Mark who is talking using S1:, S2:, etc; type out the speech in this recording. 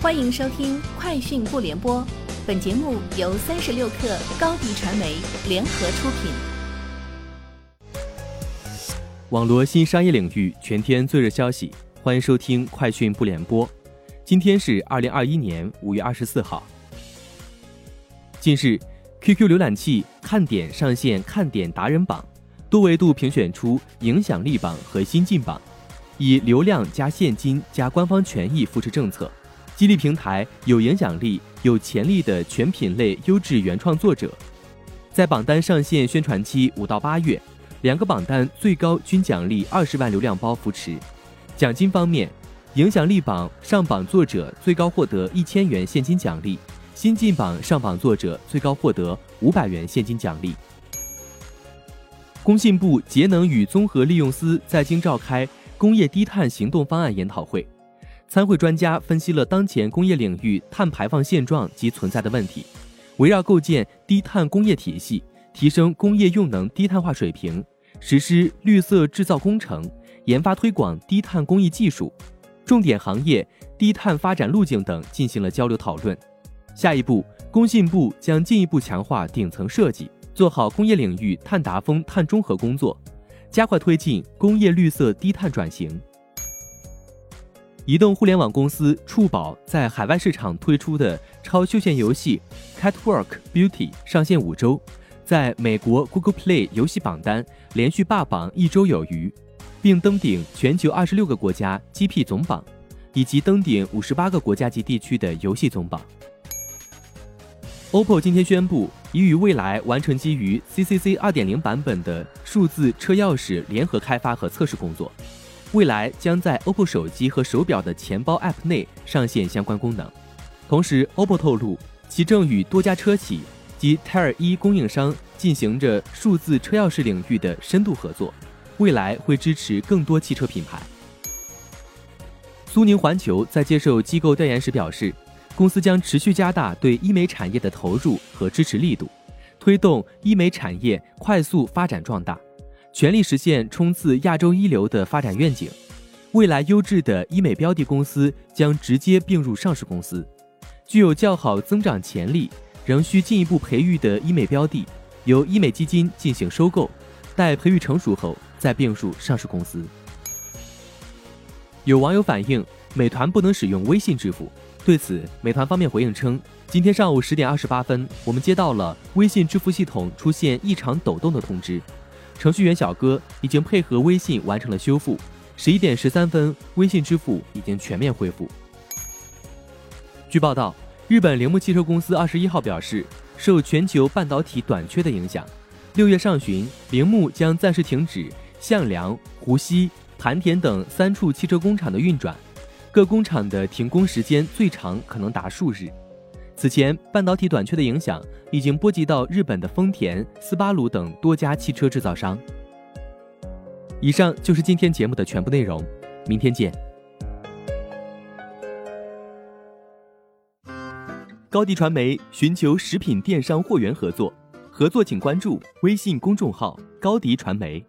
S1: 欢迎收听《快讯不联播》，本节目由三十六克高低传媒联合出品。
S2: 网络新商业领域全天最热消息，欢迎收听《快讯不联播》。今天是二零二一年五月二十四号。近日，QQ 浏览器看点上线看点达人榜，多维度评选出影响力榜和新晋榜，以流量加现金加官方权益扶持政策。激励平台有影响力、有潜力的全品类优质原创作者，在榜单上线宣传期五到八月，两个榜单最高均奖励二十万流量包扶持。奖金方面，影响力榜上榜作者最高获得一千元现金奖励，新晋榜上榜作者最高获得五百元现金奖励。工信部节能与综合利用司在京召开工业低碳行动方案研讨会。参会专家分析了当前工业领域碳排放现状及存在的问题，围绕构建低碳工业体系、提升工业用能低碳化水平、实施绿色制造工程、研发推广低碳工艺技术、重点行业低碳发展路径等进行了交流讨论。下一步，工信部将进一步强化顶层设计，做好工业领域碳达峰、碳中和工作，加快推进工业绿色低碳转型。移动互联网公司触宝在海外市场推出的超休闲游戏《Catwalk Beauty》上线五周，在美国 Google Play 游戏榜单连续霸榜一周有余，并登顶全球二十六个国家 GP 总榜，以及登顶五十八个国家级地区的游戏总榜。OPPO 今天宣布，已与蔚来完成基于 CCC 二点零版本的数字车钥匙联合开发和测试工作。未来将在 OPPO 手机和手表的钱包 App 内上线相关功能。同时，OPPO 透露，其正与多家车企及 Tier 一供应商进行着数字车钥匙领域的深度合作，未来会支持更多汽车品牌。苏宁环球在接受机构调研时表示，公司将持续加大对医美产业的投入和支持力度，推动医美产业快速发展壮大。全力实现冲刺亚洲一流的发展愿景，未来优质的医美标的公司将直接并入上市公司，具有较好增长潜力、仍需进一步培育的医美标的，由医美基金进行收购，待培育成熟后再并入上市公司。有网友反映，美团不能使用微信支付，对此，美团方面回应称，今天上午十点二十八分，我们接到了微信支付系统出现异常抖动的通知。程序员小哥已经配合微信完成了修复。十一点十三分，微信支付已经全面恢复。据报道，日本铃木汽车公司二十一号表示，受全球半导体短缺的影响，六月上旬，铃木将暂时停止向良、湖西、盘田等三处汽车工厂的运转，各工厂的停工时间最长可能达数日。此前，半导体短缺的影响已经波及到日本的丰田、斯巴鲁等多家汽车制造商。以上就是今天节目的全部内容，明天见。高迪传媒寻求食品电商货源合作，合作请关注微信公众号高迪传媒。